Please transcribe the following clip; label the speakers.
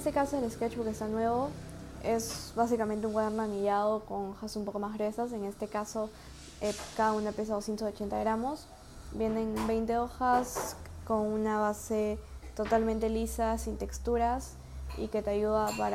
Speaker 1: este caso el sketchbook está nuevo, es básicamente un cuaderno anillado con hojas un poco más gruesas. En este caso, eh, cada una pesa 280 gramos. Vienen 20 hojas con una base totalmente lisa, sin texturas y que te ayuda para